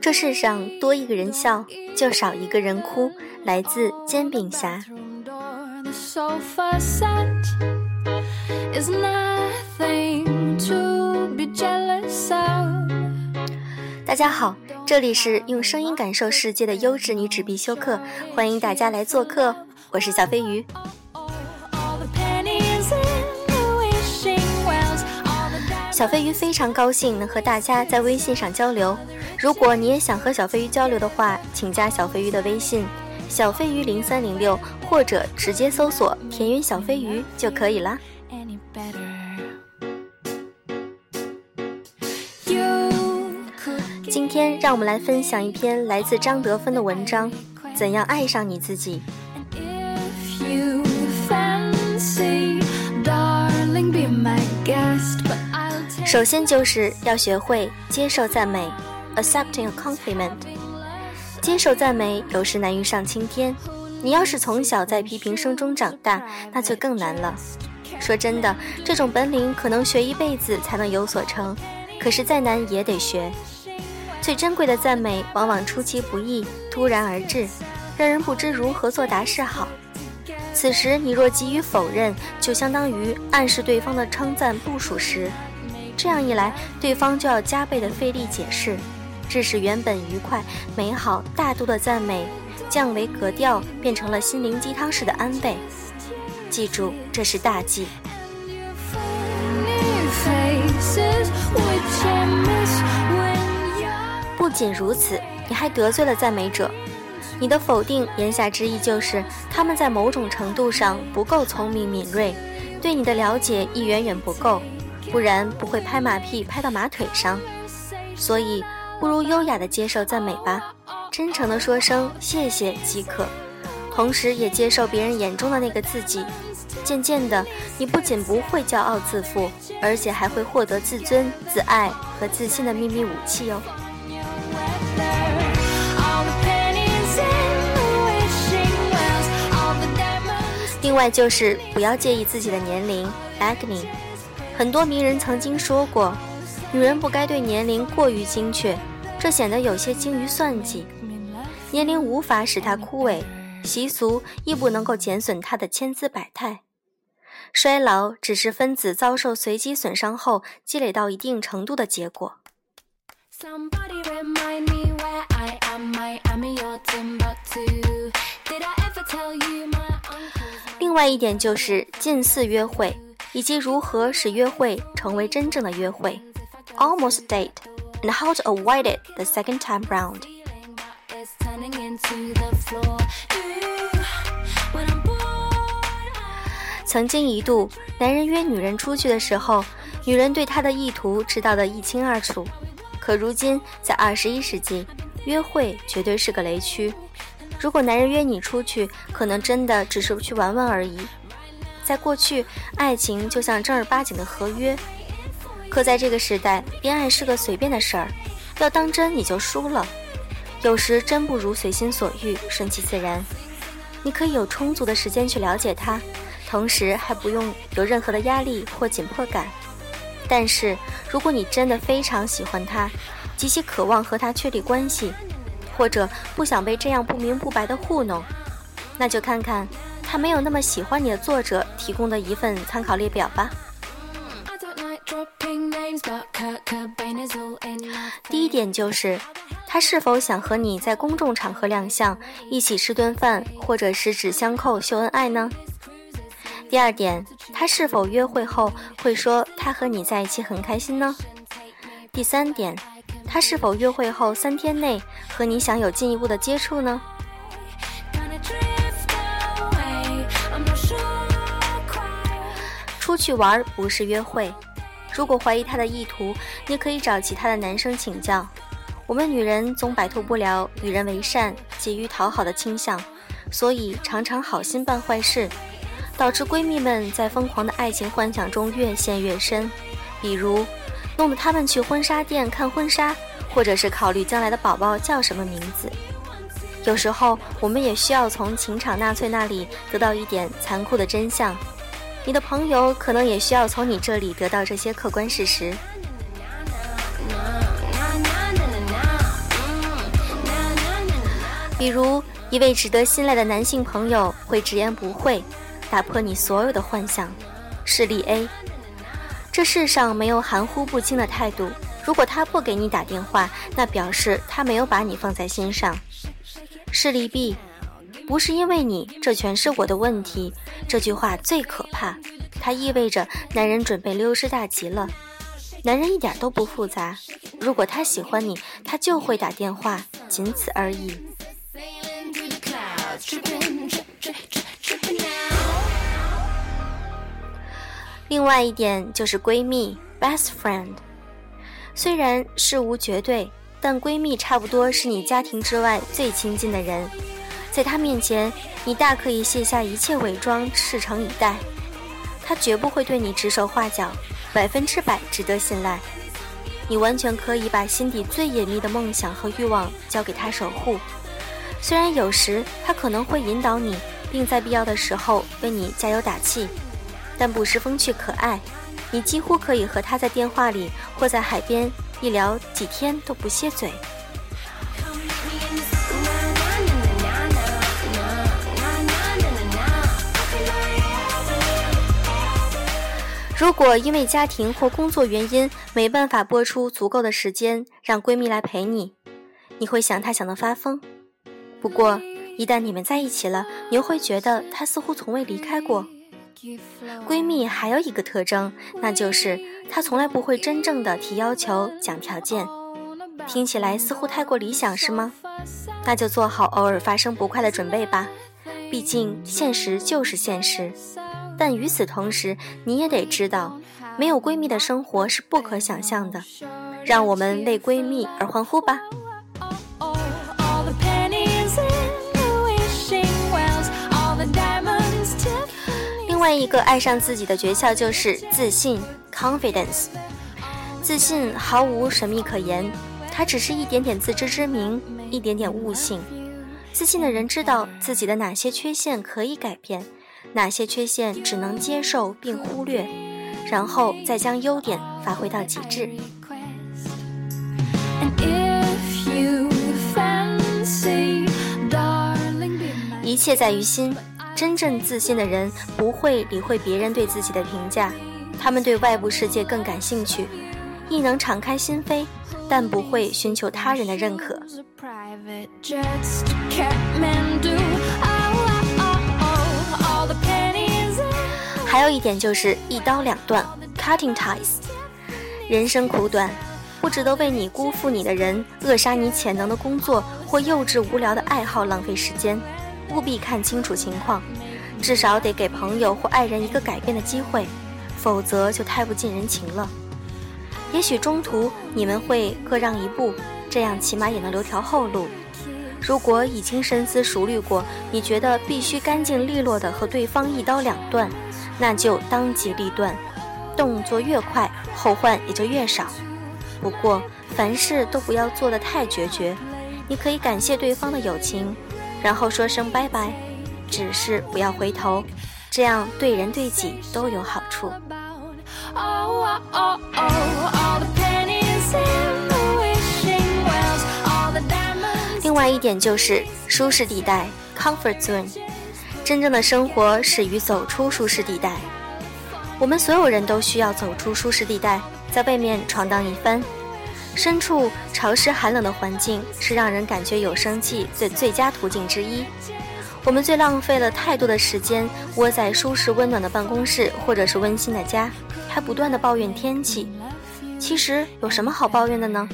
这世上多一个人笑，就少一个人哭。来自煎饼侠。大家好，这里是用声音感受世界的优质女纸必修课，欢迎大家来做客，我是小飞鱼。小飞鱼非常高兴能和大家在微信上交流。如果你也想和小飞鱼交流的话，请加小飞鱼的微信“小飞鱼零三零六”，或者直接搜索“田园小飞鱼”就可以啦。今天让我们来分享一篇来自张德芬的文章：怎样爱上你自己。首先就是要学会接受赞美，accepting a compliment。接受赞美有时难于上青天，你要是从小在批评声中长大，那就更难了。说真的，这种本领可能学一辈子才能有所成，可是再难也得学。最珍贵的赞美往往出其不意，突然而至，让人不知如何作答是好。此时你若急于否认，就相当于暗示对方的称赞不属实。这样一来，对方就要加倍的费力解释，致使原本愉快、美好、大度的赞美降为格调，变成了心灵鸡汤式的安慰。记住，这是大忌。不仅如此，你还得罪了赞美者。你的否定，言下之意就是他们在某种程度上不够聪明敏锐，对你的了解亦远远不够。不然不会拍马屁拍到马腿上，所以不如优雅的接受赞美吧，真诚的说声谢谢即可，同时也接受别人眼中的那个自己。渐渐的，你不仅不会骄傲自负，而且还会获得自尊、自爱和自信的秘密武器哦。另外就是不要介意自己的年龄，Agni。很多名人曾经说过，女人不该对年龄过于精确，这显得有些精于算计。年龄无法使她枯萎，习俗亦不能够减损她的千姿百态。衰老只是分子遭受随机损伤后积累到一定程度的结果。另外一点就是近似约会。以及如何使约会成为真正的约会，almost date and how to avoid it the second time round。曾经一度，男人约女人出去的时候，女人对他的意图知道的一清二楚。可如今，在二十一世纪，约会绝对是个雷区。如果男人约你出去，可能真的只是去玩玩而已。在过去，爱情就像正儿八经的合约，可在这个时代，恋爱是个随便的事儿，要当真你就输了。有时真不如随心所欲，顺其自然。你可以有充足的时间去了解他，同时还不用有任何的压力或紧迫感。但是，如果你真的非常喜欢他，极其渴望和他确立关系，或者不想被这样不明不白的糊弄，那就看看。他没有那么喜欢你的作者提供的一份参考列表吧。第一点就是，他是否想和你在公众场合亮相，一起吃顿饭，或者十指相扣秀恩爱呢？第二点，他是否约会后会说他和你在一起很开心呢？第三点，他是否约会后三天内和你想有进一步的接触呢？出去玩不是约会。如果怀疑他的意图，你可以找其他的男生请教。我们女人总摆脱不了与人为善、急于讨好的倾向，所以常常好心办坏事，导致闺蜜们在疯狂的爱情幻想中越陷越深。比如，弄得她们去婚纱店看婚纱，或者是考虑将来的宝宝叫什么名字。有时候，我们也需要从情场纳粹那里得到一点残酷的真相。你的朋友可能也需要从你这里得到这些客观事实。比如一位值得信赖的男性朋友会直言不讳打破你所有的幻想。事例 a 这世上没有含糊不清的态度。如果他不给你打电话那表示他没有把你放在心上。事例 b 不是因为你，这全是我的问题。这句话最可怕，它意味着男人准备溜之大吉了。男人一点都不复杂，如果他喜欢你，他就会打电话，仅此而已。另外一点就是闺蜜 （best friend），虽然事无绝对，但闺蜜差不多是你家庭之外最亲近的人，在他面前，你大可以卸下一切伪装，赤诚以待，他绝不会对你指手画脚，百分之百值得信赖。你完全可以把心底最隐秘的梦想和欲望交给他守护。虽然有时他可能会引导你，并在必要的时候为你加油打气，但不失风趣可爱。你几乎可以和他在电话里或在海边一聊几天都不歇嘴。如果因为家庭或工作原因没办法播出足够的时间让闺蜜来陪你，你会想她想得发疯。不过，一旦你们在一起了，你又会觉得她似乎从未离开过。闺蜜还有一个特征，那就是她从来不会真正的提要求、讲条件。听起来似乎太过理想，是吗？那就做好偶尔发生不快的准备吧。毕竟现实就是现实。但与此同时，你也得知道，没有闺蜜的生活是不可想象的。让我们为闺蜜而欢呼吧！另外一个爱上自己的诀窍就是自信 （confidence）。自信毫无神秘可言，它只是一点点自知之明，一点点悟性。自信的人知道自己的哪些缺陷可以改变，哪些缺陷只能接受并忽略，然后再将优点发挥到极致。一切在于心。真正自信的人不会理会别人对自己的评价，他们对外部世界更感兴趣，亦能敞开心扉，但不会寻求他人的认可。还有一点就是一刀两断，cutting ties。人生苦短，不值得为你辜负你的人、扼杀你潜能的工作或幼稚无聊的爱好浪费时间。务必看清楚情况，至少得给朋友或爱人一个改变的机会，否则就太不近人情了。也许中途你们会各让一步，这样起码也能留条后路。如果已经深思熟虑过，你觉得必须干净利落的和对方一刀两断，那就当机立断，动作越快，后患也就越少。不过凡事都不要做得太决绝，你可以感谢对方的友情。然后说声拜拜，只是不要回头，这样对人对己都有好处。另外一点就是舒适地带 （comfort zone）。真正的生活始于走出舒适地带。我们所有人都需要走出舒适地带，在外面闯荡一番。身处潮湿寒冷的环境是让人感觉有生气的最佳途径之一。我们最浪费了太多的时间窝在舒适温暖的办公室或者是温馨的家，还不断的抱怨天气。其实有什么好抱怨的呢？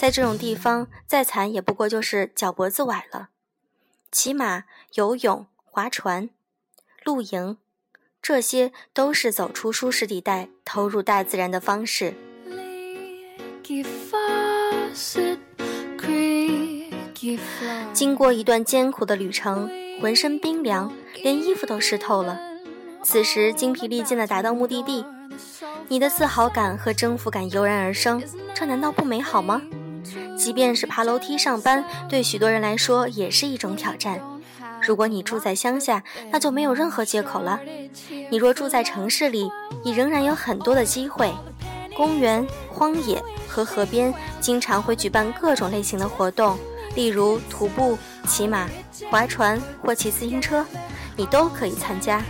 在这种地方，再惨也不过就是脚脖子崴了。骑马、游泳、划船、露营，这些都是走出舒适地带、投入大自然的方式。经过一段艰苦的旅程，浑身冰凉，连衣服都湿透了。此时精疲力尽地达到目的地，你的自豪感和征服感油然而生，这难道不美好吗？即便是爬楼梯上班，对许多人来说也是一种挑战。如果你住在乡下，那就没有任何借口了。你若住在城市里，你仍然有很多的机会。公园、荒野和河边经常会举办各种类型的活动，例如徒步、骑马、划船或骑自行车，你都可以参加。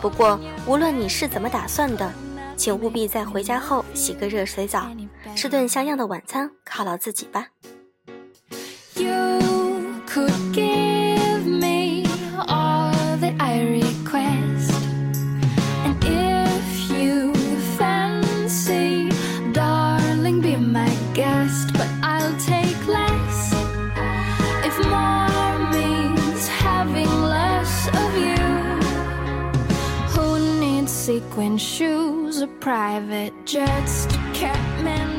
不过，无论你是怎么打算的，请务必在回家后洗个热水澡，吃顿像样的晚餐，犒劳自己吧。sequin shoes, a private jet to Kathmandu.